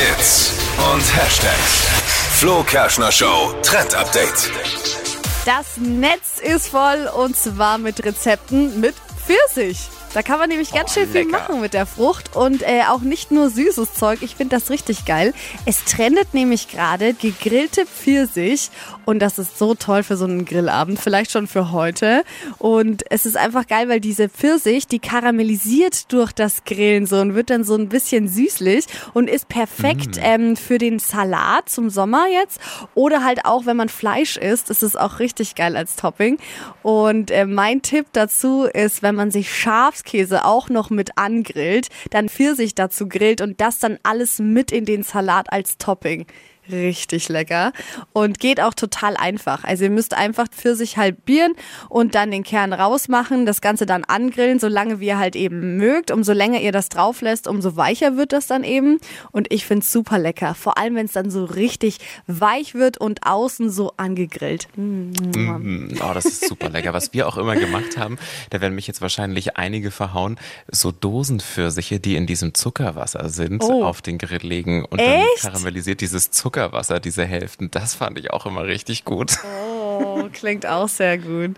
Hits und Hashtags. Flo Kerschner Show Trend Update. Das Netz ist voll und zwar mit Rezepten mit Pfirsich. Da kann man nämlich ganz Oh, schön viel lecker. machen mit der Frucht und äh, auch nicht nur süßes Zeug. Ich finde das richtig geil. Es trendet nämlich gerade gegrillte Pfirsich und das ist so toll für so einen Grillabend, vielleicht schon für heute. Und es ist einfach geil, weil diese Pfirsich, die karamellisiert durch das Grillen so und wird dann so ein bisschen süßlich und ist perfekt ähm, für den Salat zum Sommer jetzt oder halt auch, wenn man Fleisch isst, ist es auch richtig geil als Topping. Und äh, mein Tipp dazu ist, wenn man sich Schafskäse auch noch mit angrillt, dann Pfirsich dazu grillt und das dann alles mit in den Salat als Topping. Richtig lecker und geht auch total einfach. Also ihr müsst einfach Pfirsich halbieren und dann den Kern rausmachen, das Ganze dann angrillen, solange wie ihr halt eben mögt. Umso länger ihr das drauf lässt, umso weicher wird das dann eben. Und ich find's super lecker. Vor allem, wenn es dann so richtig weich wird und außen so angegrillt. Mm. Oh, das ist super lecker. Was wir auch immer gemacht haben, da werden mich jetzt wahrscheinlich einige verhauen, so Dosenpfirsiche, die in diesem Zuckerwasser sind, Oh. auf den Grill legen und Echt? dann karamellisiert dieses Zuckerwasser, diese Hälften. Das fand ich auch immer richtig gut. Oh, klingt auch sehr gut.